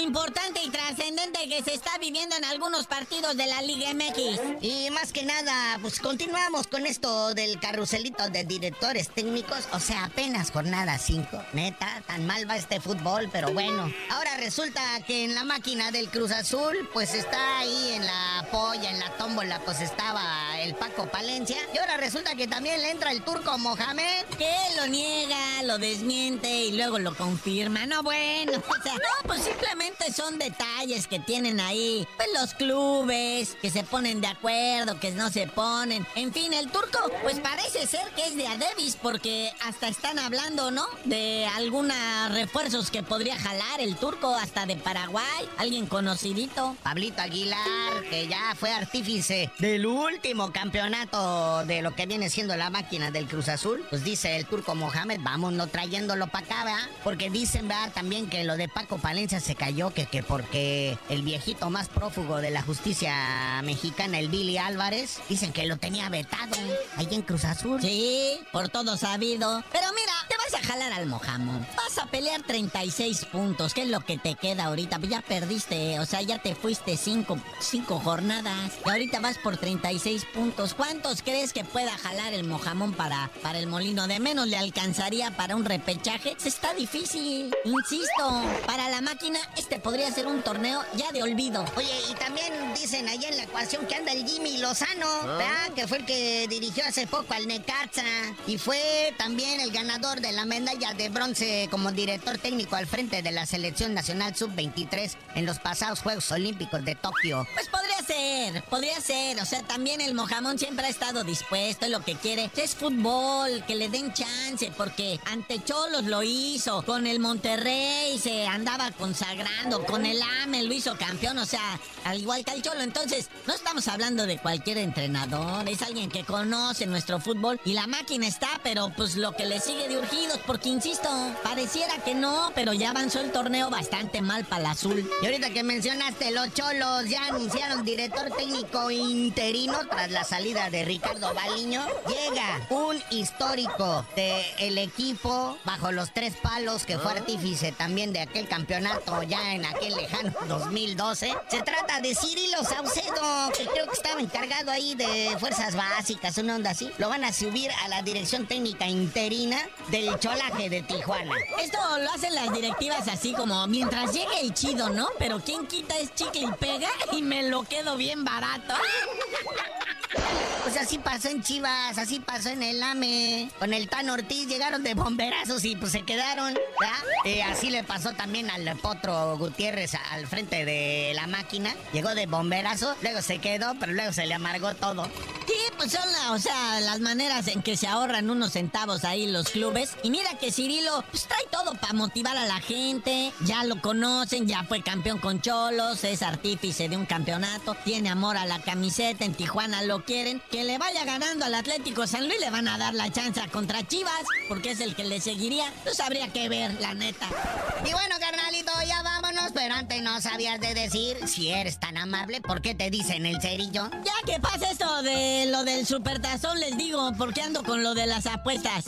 importante y trascendente que se está viviendo en algunos partidos de la Liga MX. Y más que nada, pues continuamos con esto del carruselito de directores técnicos. O sea, apenas jornada 5. Neta, tan mal va este fútbol, pero bueno. Ahora resulta que en la máquina del Cruz Azul, pues está ahí en la polla, en la tómbola, pues estaba el Paco Palencia. Y ahora resulta que también le entra el turco Mohamed. Que lo niega, lo desmiente y luego lo confirma. No, bueno, o sea, no, pues simplemente son detalles que tienen ahí. Pues los clubes, que se ponen de acuerdo, que no se ponen. En fin, el turco, pues parece ser que es de Adebis, porque hasta están hablando, ¿no? De algunos refuerzos que podría jalar el turco, hasta de Paraguay. Alguien conocidito. Pablito Aguilar, que ya fue artífice del último campeonato de lo que viene siendo la máquina del Cruz Azul, pues dice el turco Mohamed, vámonos trayéndolo para acá, ¿verdad? Porque dicen, ¿verdad? También que lo de Paco Palencia se cayó, que, que porque el viejito más prófugo de la justicia mexicana, el Billy Álvarez, dicen que lo tenía vetado ahí en Cruz Azul. Sí, por todo sabido. Pero mira, te vas a jalar al mojamo. Vas a pelear 36 puntos, que es lo que te queda ahorita. Pues ya perdiste, o sea, ya te fuiste 5 cinco, jornadas. Y ahorita vas por 36 puntos. ¿Cuántos crees que pueda jalar el mojamón para, para el molino? De menos le alcanzaría para un repechaje. Se está difícil. Insisto, para la máquina, este podría ser un torneo ya de olvido. Oye, y también dicen ahí en la ecuación que anda el Jimmy Lozano, ¿verdad? Que fue el que dirigió hace poco al Necaxa y fue también el ganador de la medalla de bronce como director técnico al frente de la selección nacional sub-23 en los pasados Juegos Olímpicos de Tokio. Pues podría ser. O sea, también el mojamón siempre ha estado dispuesto y lo que quiere es fútbol, que le den chance, porque ante Cholos lo hizo, con el Monterrey se andaba consagrando, con el AME lo hizo campeón, o sea, al igual que el Cholo. Entonces, no estamos hablando de cualquier entrenador, es alguien que conoce nuestro fútbol y la máquina está, pero pues lo que le sigue de urgidos, porque insisto, pareciera que no, pero ya avanzó el torneo bastante mal para el azul. Y ahorita que mencionaste los cholos, ya anunciaron director técnico interino tras la salida de Ricardo Baliño. Llega un histórico del equipo bajo los tres palos que fue artífice también de aquel campeonato ya en aquel lejano 2012. Se trata de Cirilo Saucedo, que creo que estaba encargado ahí de fuerzas básicas, una onda así. Lo van a subir a la dirección técnica interina del cholaje de Tijuana. Esto lo hacen las directivas así como mientras llegue el chido, ¿no? Pero quien quita es chicle y pega y me lo quedo bien barato. Pues así pasó en Chivas, así pasó en el AME. Con el Tan Ortiz llegaron de bomberazos y pues se quedaron, así le pasó también al Potro Gutiérrez al frente de la máquina. Llegó de bomberazo, luego se quedó, pero luego se le amargó todo. Sí, pues son o sea, las maneras en que se ahorran unos centavos ahí los clubes. Y mira que Cirilo pues, trae todo para motivar a la gente. Ya lo conocen, ya fue campeón con Cholos, es artífice de un campeonato, tiene amor a la camiseta, en Tijuana lo quieren. Que le vaya ganando al Atlético San Luis le van a dar la chance contra Chivas, porque es el que le seguiría. Pues habría que ver, la neta. Y bueno, carnalito, ya vámonos, pero antes no sabías de decir, si eres tan amable, ¿por qué te dicen el cerillo? Ya que pasa esto de lo del supertazón, les digo, porque ando con lo de las apuestas.